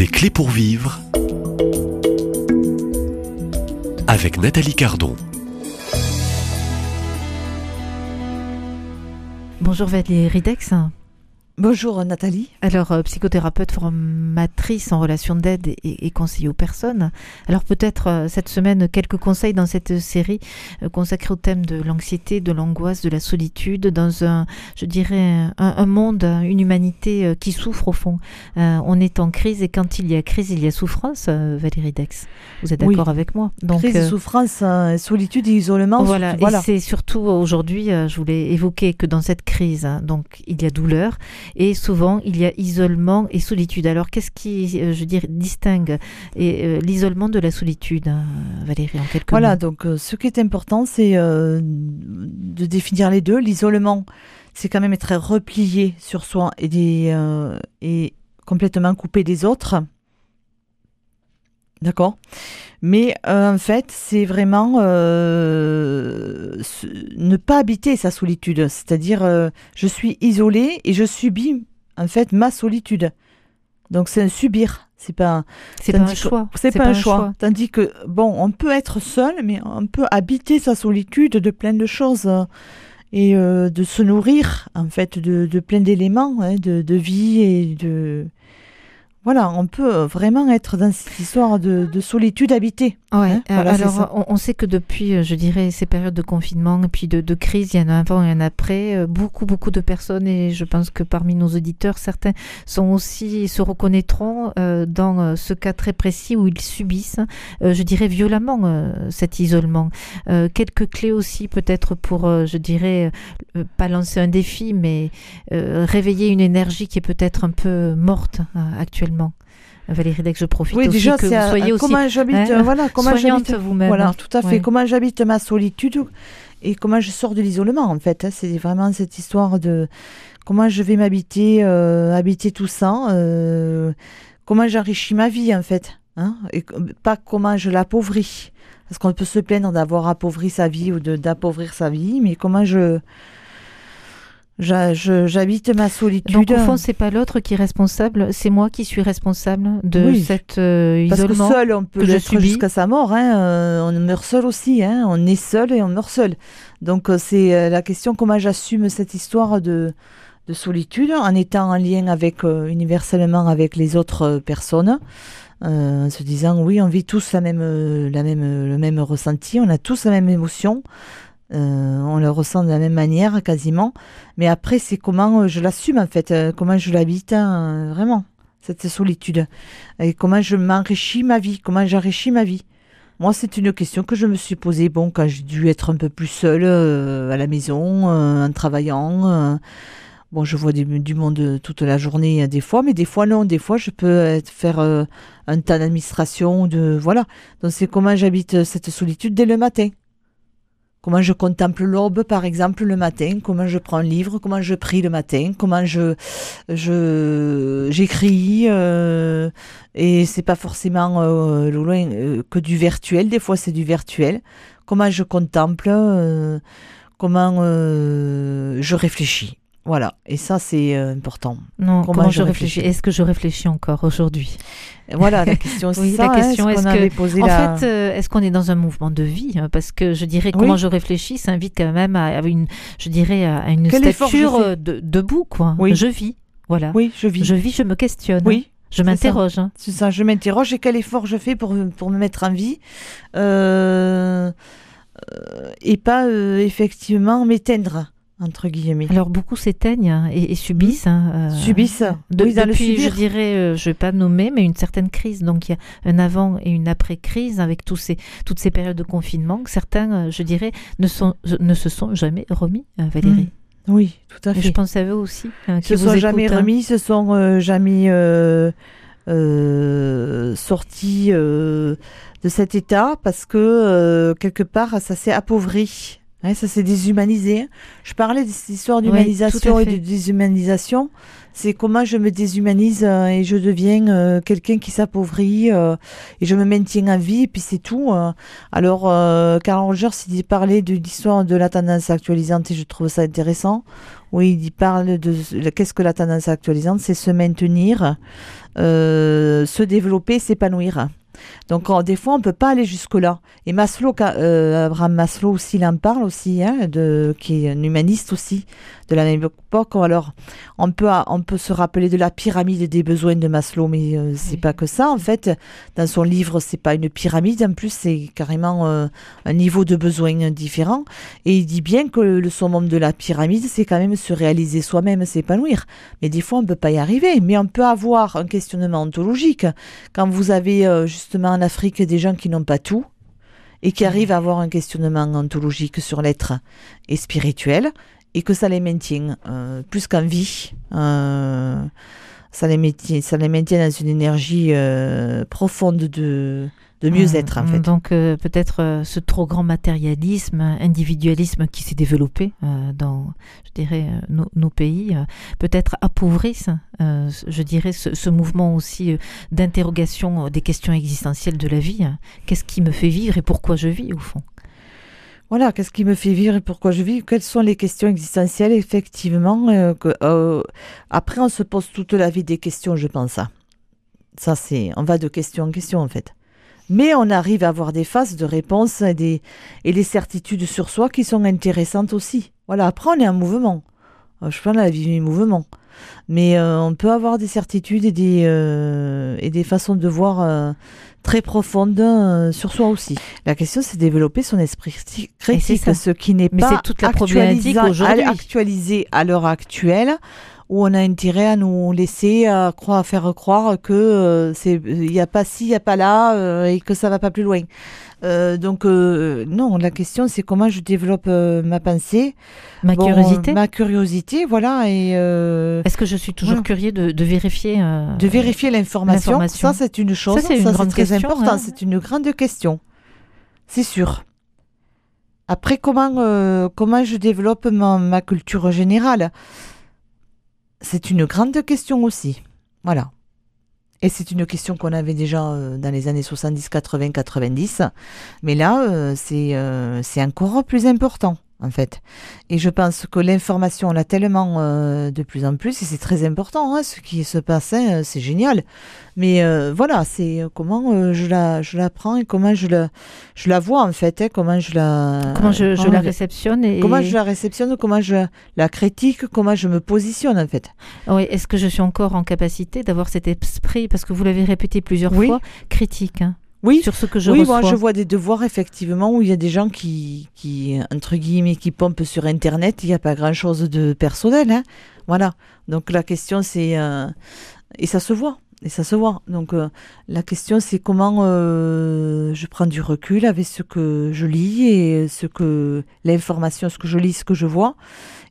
Des clés pour vivre avec Nathalie Cardon. Bonjour Valérie Ridex. Bonjour Nathalie. Alors, euh, psychothérapeute formatrice en relation d'aide et, et, conseiller aux personnes. Alors peut-être euh, cette semaine quelques conseils dans cette série euh, consacrée au thème de l'anxiété, de l'angoisse, de la solitude, dans un, je dirais, un, un monde, une humanité qui souffre au fond. on est en crise et quand il y a crise, il y a souffrance, Valérie Dex. Vous êtes d'accord oui. avec moi? Donc, Crise, souffrance, solitude et isolement. Voilà, voilà. et c'est surtout aujourd'hui, je voulais évoquer que dans cette crise, hein, donc il y a douleur et souvent il y a isolement et solitude. Alors qu'est-ce qui, euh, je veux dire, distingue euh, l'isolement de la solitude, hein, Valérie, en quelques Voilà, mots? donc euh, ce qui est important, c'est euh, de définir les deux. L'isolement, c'est quand même être replié sur soi et, des, euh, et complètement coupé des autres. D'accord? Mais euh, en fait, c'est vraiment euh, ne pas habiter sa solitude. C'est-à-dire, euh, je suis isolée et je subis en fait ma solitude. Donc c'est un subir. C'est pas, c'est pas un choix. C'est pas, pas, un choix. choix. Tandis que bon, on peut être seul, mais on peut habiter sa solitude de plein de choses et de se nourrir en fait de, de plein d'éléments, hein, de, de vie et de voilà, on peut vraiment être dans cette histoire de, de solitude habitée. Ouais, hein voilà, alors on, on, sait que depuis, je dirais, ces périodes de confinement et puis de, de, crise, il y en a un avant et un après, beaucoup, beaucoup de personnes, et je pense que parmi nos auditeurs, certains sont aussi, se reconnaîtront euh, dans ce cas très précis où ils subissent, euh, je dirais, violemment euh, cet isolement. quelques clés aussi, peut-être pour, je dirais, pas lancer un défi, mais réveiller une énergie qui est peut-être un peu morte actuellement. Valérie Deck, je profite oui, aussi déjà, que vous soyez aussi comment j'habite, hein, voilà, comment j'habite vous-même. Voilà, tout à fait. Ouais. Comment j'habite ma solitude et comment je sors de l'isolement, en fait. Hein, c'est vraiment cette histoire de comment je vais m'habiter, euh, habiter tout ça, euh, comment j'enrichis ma vie, en fait. Hein, et pas comment je l'appauvris. Parce qu'on peut se plaindre d'avoir appauvri sa vie ou d'appauvrir sa vie, mais comment je J'habite ma solitude. Donc au fond, c'est pas l'autre qui est responsable, c'est moi qui suis responsable de oui. cet euh, Parce isolement. que seul, on peut jusqu'à sa mort. Hein, euh, on meurt seul aussi. Hein, on est seul et on meurt seul. Donc euh, c'est la question comment j'assume cette histoire de, de solitude en étant en lien avec euh, universellement avec les autres personnes. en se disant oui, on vit tous la même, la même, le même ressenti, on a tous la même émotion. Euh, on le ressent de la même manière quasiment. Mais après, c'est comment je l'assume en fait, euh, comment je l'habite hein, vraiment, cette solitude. Et comment je m'enrichis ma vie, comment j'enrichis ma vie. Moi, c'est une question que je me suis posée, bon, quand j'ai dû être un peu plus seule euh, à la maison, en travaillant. bon, je vois du, monde toute la journée des fois, mais des fois non, des fois je peux être, faire un tas d'administration, de voilà. Donc c'est comment j'habite cette solitude dès le matin comment je contemple l'aube par exemple le matin, comment je prends un livre, comment je prie le matin, comment je je j'écris euh, et c'est pas forcément euh, loin euh, que du virtuel, des fois c'est du virtuel. Comment je contemple, euh, comment je réfléchis? Voilà, et ça c'est euh, important. Non, comment, comment je réfléchis, Est-ce que je réfléchis encore aujourd'hui? Voilà, la question oui, ça. La question hein, est-ce est que, posé en la... fait, euh, est-ce qu'on est dans un mouvement de vie Parce que je dirais comment oui. je réfléchis, ça invite quand même à, à une, je dirais à une Quel stature de, debout, quoi. Oui. Je vis, voilà. Oui, je vis. Je vis, je me questionne. Oui. Je m'interroge. Hein. C'est ça, je m'interroge et quel effort je fais pour, pour me mettre en vie? Euh, euh, et pas euh, effectivement m'éteindre entre guillemets. Alors beaucoup s'éteignent et, et, subissent. Hein, euh, subissent. De, oui, depuis, je dirais, euh, je vais pas nommer, mais une certaine crise. Donc il y a un avant et une après crise avec tous ces toutes ces périodes de confinement. Certains, euh, je dirais, ne sont ne se sont jamais remis, Valérie. Mmh. Oui, tout à fait. Et je pense à eux aussi. Hein, qui se sont jamais remis, se sont jamais sortis de cet état parce que quelque part ça s'est appauvri ça s'est déshumanisé. Je parlais de cette histoire d'humanisation et de déshumanisation. C'est comment je me déshumanise euh, et je deviens euh, quelqu'un qui s'appauvrit euh, et je me maintiens en vie et puis c'est tout. Alors, Karl Rogers, il parlait de l'histoire de la tendance actualisante et je trouve ça intéressant. Oui, il parle de qu'est-ce que la tendance actualisante, c'est se maintenir, se développer, s'épanouir. Donc des fois, on peut pas aller jusque-là. Et Maslow, euh, Abraham Maslow aussi, il en parle aussi, hein, de, qui est un humaniste aussi, de la même époque. Alors, on peut, on peut se rappeler de la pyramide des besoins de Maslow, mais euh, c'est pas que ça. En fait, dans son livre, c'est pas une pyramide. En plus, c'est carrément euh, un niveau de besoins différent. Et il dit bien que le summum de la pyramide, c'est quand même se réaliser soi-même, s'épanouir. Mais des fois, on peut pas y arriver. Mais on peut avoir un questionnement ontologique. Quand vous avez euh, justement en Afrique des gens qui n'ont pas tout, et qui arrivent à avoir un questionnement ontologique sur l'être et spirituel, et que ça les maintient euh, plus qu'en vie. Euh, ça, les maintient, ça les maintient dans une énergie euh, profonde de, de mieux-être en fait. Donc peut-être ce trop grand matérialisme, individualisme qui s'est développé dans, je dirais, nos, pays, peut-être appauvrissent, je dirais, ce, ce mouvement aussi d'interrogation des questions existentielles de la vie. Qu'est-ce qui me fait vivre et pourquoi je vis au fond? Voilà, qu'est-ce qui me fait vivre et pourquoi je vis? Quelles sont les questions existentielles, effectivement euh, euh, Après, on se pose toute la vie des questions, je pense. Ça, ça c'est, on va de question en question, en fait. Mais on arrive à avoir des phases de réponse et des, certitudes sur soi qui sont intéressantes aussi. Voilà, après, on est en mouvement. Euh, je pense à la vie du mouvement. Mais on peut avoir des certitudes et des, et des façons de voir très profonde euh, sur soi aussi. La question, c'est développer son esprit critique, ce qui n'est pas toute la problématique actualisé à l'heure actuelle où on a intérêt à nous laisser à croire, à faire croire que euh, c'est il y a pas ci, il y a pas là euh, et que ça va pas plus loin. Euh, donc non, la question c'est comment je développe ma pensée, ma curiosité, ma curiosité, voilà. Et est-ce que je suis toujours curieux de, de vérifier de vérifier l'information Ça c'est une chose, ça c'est très important, hein. c'est une grande question, c'est sûr. Après comment comment je développe ma, ma culture générale? C'est une grande question aussi. Voilà. Et c'est une question qu'on avait déjà euh, dans les années 70, 80, 90. Mais là, euh, euh, c'est encore plus important en fait. Et je pense que l'information, on l'a tellement euh, de plus en plus, et c'est très important, hein, ce qui se passe, hein, c'est génial. Mais euh, voilà, c'est euh, comment je la je la prends et comment je la je la vois en fait, hein, comment je la comment je, je la réceptionne et comment je la réceptionne, comment je la critique, comment je me positionne en fait. Oui, est-ce que je suis encore en capacité d'avoir cet esprit parce que vous l'avez répété plusieurs fois, critique. Oui, sur ce que je oui, moi je vois des devoirs effectivement où il y a des gens qui, qui entre guillemets, qui pompent sur Internet. Il n'y a pas grand-chose de personnel, hein. Voilà. Donc la question c'est euh, et ça se voit, et ça se voit. Donc euh, la question c'est comment euh, je prends du recul avec ce que je lis et ce que l'information, ce que je lis, ce que je vois,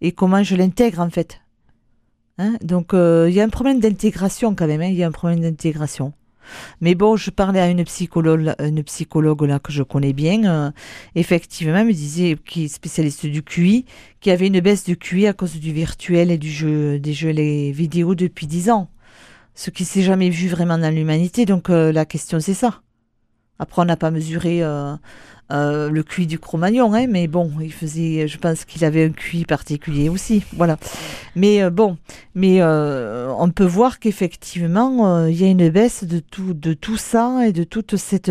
et comment je l'intègre en fait. Hein? Donc il y a un problème d'intégration quand même. Hein. Il y a un problème d'intégration. Mais bon, je parlais à une psychologue, une psychologue là que je connais bien. Euh, effectivement, elle me disait, qui est spécialiste du QI, qu'il y avait une baisse du QI à cause du virtuel et du jeu, des jeux les vidéos depuis dix ans. Ce qui s'est jamais vu vraiment dans l'humanité. Donc euh, la question c'est ça. Après, on n'a pas mesuré euh, euh, le QI du Cro-Magnon, hein, mais bon, il faisait, je pense qu'il avait un QI particulier aussi, voilà. Mais euh, bon, mais on peut voir qu'effectivement, il y a une baisse de tout, de tout ça et de toute cette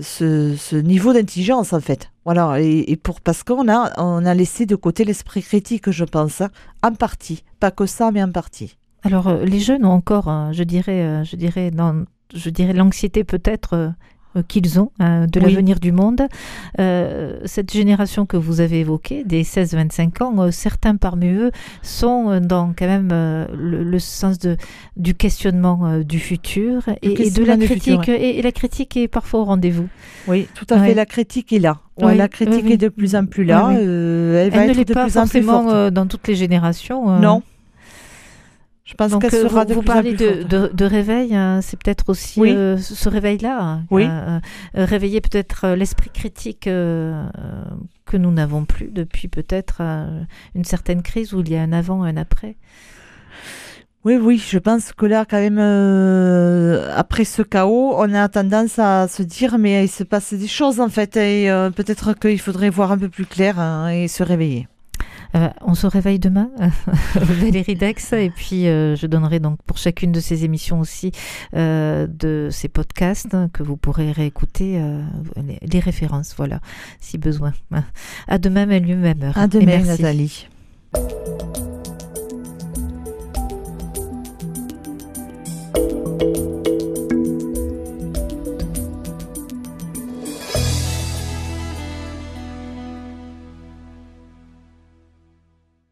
ce, niveau d'intelligence en fait. Voilà, et, pour parce qu'on a on a laissé de côté l'esprit critique, je pense, hein, en partie, pas que ça, mais en partie. Alors les jeunes ont encore, je dirais, je dirais dans, je dirais l'anxiété peut-être euh, qu'ils ont euh, de l'avenir du monde. Euh, cette génération que vous avez évoquée, des 16-25 ans, certains parmi eux sont dans quand même le, sens de, du questionnement du futur et, de la critique. et, la critique est parfois au rendez-vous. Oui, tout à fait. La critique est là. la critique est de plus en plus là. elle, va être de plus en plus forte. dans toutes les générations. Non. Je pense qu'elle euh, sera vous, vous parlez de, de, réveil, hein, c'est peut-être aussi euh, ce réveil-là. Hein, oui. Euh, réveiller peut-être l'esprit critique que nous n'avons plus depuis peut-être une certaine crise où il y a un avant et un après. Oui, oui, je pense que là, quand même, après ce chaos, on a tendance à se dire, mais il se passe des choses en fait, et peut-être qu'il faudrait voir un peu plus clair hein, et se réveiller. Euh, on se réveille demain, Valérie Dex, et puis euh, je donnerai donc pour chacune de ces émissions aussi euh, de ces podcasts que vous pourrez réécouter les, références, voilà, si besoin. À demain, même lieu, même heure. À demain, Nathalie.